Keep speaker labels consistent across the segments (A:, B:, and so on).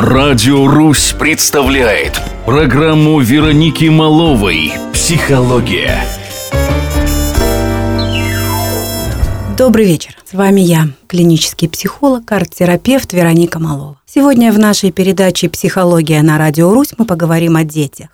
A: Радио «Русь» представляет программу Вероники Маловой «Психология».
B: Добрый вечер. С вами я, клинический психолог, арт-терапевт Вероника Малова. Сегодня в нашей передаче «Психология на Радио Русь» мы поговорим о детях.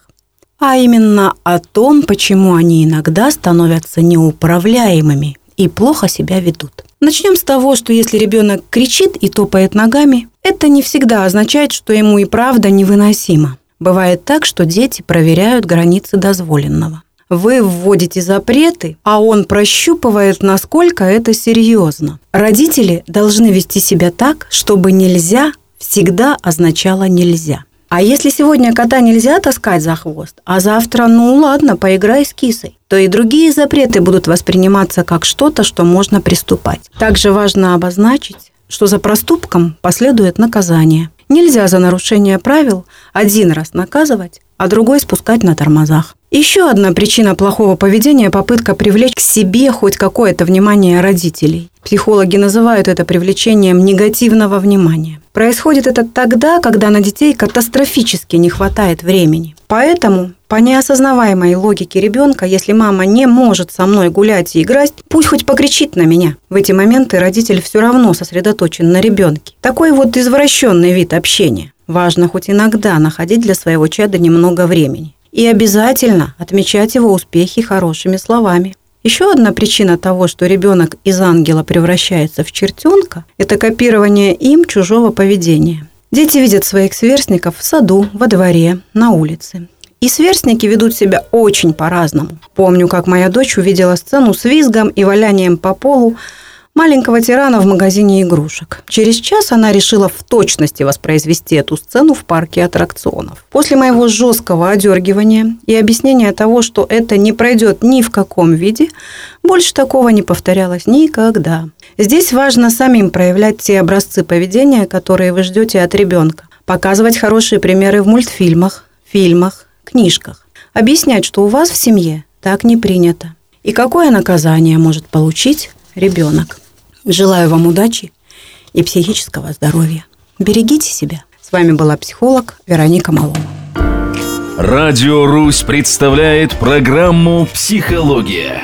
B: А именно о том, почему они иногда становятся неуправляемыми и плохо себя ведут. Начнем с того, что если ребенок кричит и топает ногами, это не всегда означает, что ему и правда невыносимо. Бывает так, что дети проверяют границы дозволенного. Вы вводите запреты, а он прощупывает, насколько это серьезно. Родители должны вести себя так, чтобы нельзя всегда означало нельзя. А если сегодня кота нельзя таскать за хвост, а завтра, ну ладно, поиграй с кисой, то и другие запреты будут восприниматься как что-то, что можно приступать. Также важно обозначить, что за проступком последует наказание. Нельзя за нарушение правил один раз наказывать, а другой спускать на тормозах. Еще одна причина плохого поведения – попытка привлечь к себе хоть какое-то внимание родителей. Психологи называют это привлечением негативного внимания. Происходит это тогда, когда на детей катастрофически не хватает времени. Поэтому, по неосознаваемой логике ребенка, если мама не может со мной гулять и играть, пусть хоть покричит на меня. В эти моменты родитель все равно сосредоточен на ребенке. Такой вот извращенный вид общения. Важно хоть иногда находить для своего чада немного времени. И обязательно отмечать его успехи хорошими словами. Еще одна причина того, что ребенок из ангела превращается в чертенка, это копирование им чужого поведения. Дети видят своих сверстников в саду, во дворе, на улице. И сверстники ведут себя очень по-разному. Помню, как моя дочь увидела сцену с визгом и валянием по полу маленького тирана в магазине игрушек. Через час она решила в точности воспроизвести эту сцену в парке аттракционов. После моего жесткого одергивания и объяснения того, что это не пройдет ни в каком виде, больше такого не повторялось никогда. Здесь важно самим проявлять те образцы поведения, которые вы ждете от ребенка. Показывать хорошие примеры в мультфильмах, фильмах, книжках. Объяснять, что у вас в семье так не принято. И какое наказание может получить ребенок. Желаю вам удачи и психического здоровья. Берегите себя. С вами была психолог Вероника Малова.
A: Радио «Русь» представляет программу «Психология».